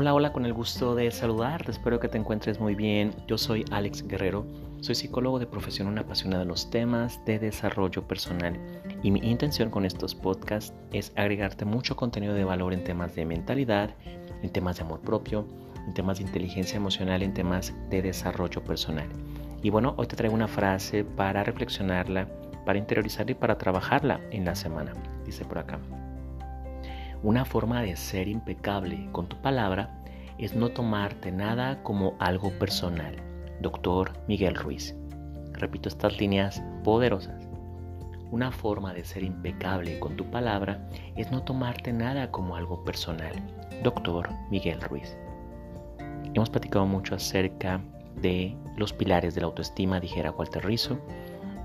Hola, hola, con el gusto de saludarte, espero que te encuentres muy bien. Yo soy Alex Guerrero, soy psicólogo de profesión, una apasionada de los temas de desarrollo personal y mi intención con estos podcasts es agregarte mucho contenido de valor en temas de mentalidad, en temas de amor propio, en temas de inteligencia emocional, en temas de desarrollo personal. Y bueno, hoy te traigo una frase para reflexionarla, para interiorizarla y para trabajarla en la semana. Dice por acá. Una forma de ser impecable con tu palabra es no tomarte nada como algo personal. Doctor Miguel Ruiz. Repito estas líneas poderosas. Una forma de ser impecable con tu palabra es no tomarte nada como algo personal. Doctor Miguel Ruiz. Hemos platicado mucho acerca de los pilares de la autoestima, dijera Walter Rizzo,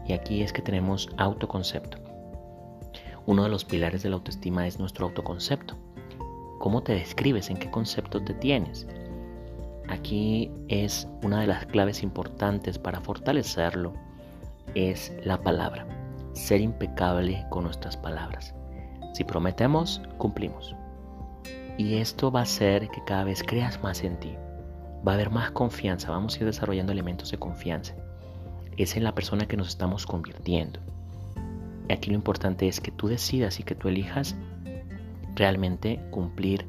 y aquí es que tenemos autoconcepto. Uno de los pilares de la autoestima es nuestro autoconcepto. ¿Cómo te describes? ¿En qué concepto te tienes? Aquí es una de las claves importantes para fortalecerlo, es la palabra. Ser impecable con nuestras palabras. Si prometemos, cumplimos. Y esto va a hacer que cada vez creas más en ti. Va a haber más confianza, vamos a ir desarrollando elementos de confianza. Es en la persona que nos estamos convirtiendo. Aquí lo importante es que tú decidas y que tú elijas realmente cumplir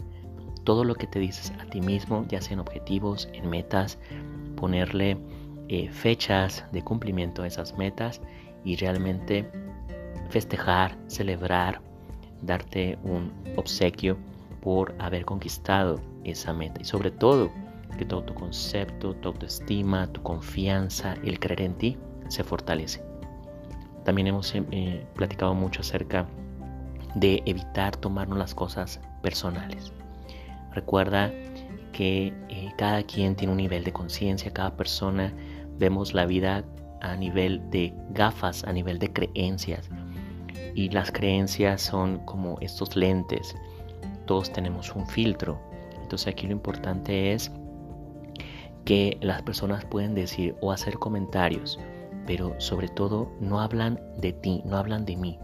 todo lo que te dices a ti mismo, ya sea en objetivos, en metas, ponerle eh, fechas de cumplimiento a esas metas y realmente festejar, celebrar, darte un obsequio por haber conquistado esa meta y sobre todo que todo tu concepto, tu autoestima, tu confianza, el creer en ti se fortalece. También hemos eh, platicado mucho acerca de evitar tomarnos las cosas personales. Recuerda que eh, cada quien tiene un nivel de conciencia, cada persona vemos la vida a nivel de gafas, a nivel de creencias. Y las creencias son como estos lentes. Todos tenemos un filtro. Entonces aquí lo importante es que las personas pueden decir o hacer comentarios pero sobre todo no hablan de ti, no hablan de mí,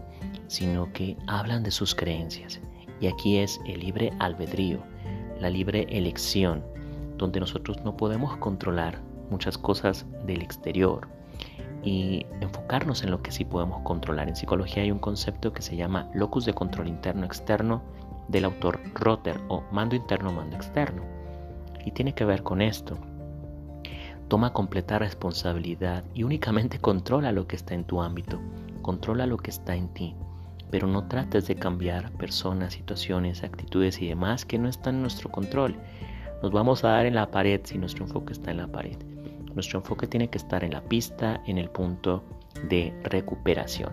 sino que hablan de sus creencias. Y aquí es el libre albedrío, la libre elección, donde nosotros no podemos controlar muchas cosas del exterior y enfocarnos en lo que sí podemos controlar. En psicología hay un concepto que se llama locus de control interno-externo del autor Rotter o mando interno-mando externo. Y tiene que ver con esto. Toma completa responsabilidad y únicamente controla lo que está en tu ámbito, controla lo que está en ti, pero no trates de cambiar personas, situaciones, actitudes y demás que no están en nuestro control. Nos vamos a dar en la pared si nuestro enfoque está en la pared. Nuestro enfoque tiene que estar en la pista, en el punto de recuperación.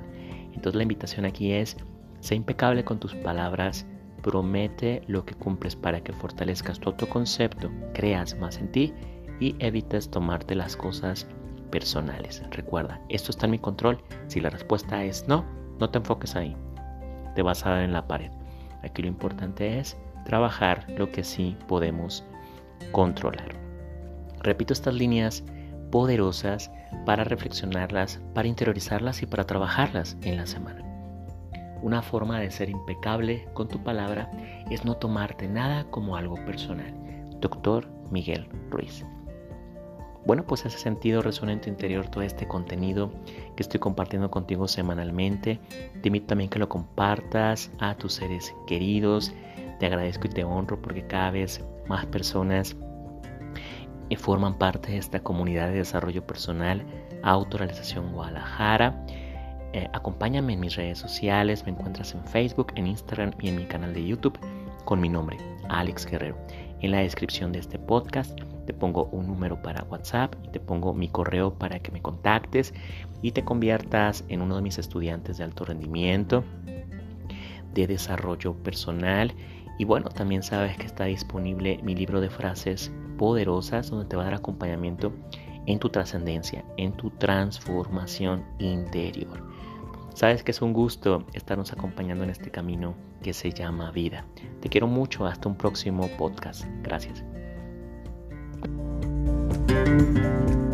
Entonces la invitación aquí es, sé impecable con tus palabras, promete lo que cumples para que fortalezcas tu autoconcepto, creas más en ti y evites tomarte las cosas personales. Recuerda, esto está en mi control. Si la respuesta es no, no te enfoques ahí. Te vas a dar en la pared. Aquí lo importante es trabajar lo que sí podemos controlar. Repito estas líneas poderosas para reflexionarlas, para interiorizarlas y para trabajarlas en la semana. Una forma de ser impecable con tu palabra es no tomarte nada como algo personal. Doctor Miguel Ruiz. Bueno, pues hace sentido resuena en tu interior todo este contenido que estoy compartiendo contigo semanalmente. Te invito también que lo compartas a tus seres queridos. Te agradezco y te honro porque cada vez más personas eh, forman parte de esta comunidad de desarrollo personal, Autorrealización Guadalajara. Eh, acompáñame en mis redes sociales, me encuentras en Facebook, en Instagram y en mi canal de YouTube con mi nombre, Alex Guerrero. En la descripción de este podcast te pongo un número para WhatsApp y te pongo mi correo para que me contactes y te conviertas en uno de mis estudiantes de alto rendimiento, de desarrollo personal. Y bueno, también sabes que está disponible mi libro de frases poderosas donde te va a dar acompañamiento en tu trascendencia, en tu transformación interior. Sabes que es un gusto estarnos acompañando en este camino que se llama vida. Te quiero mucho, hasta un próximo podcast. Gracias. Música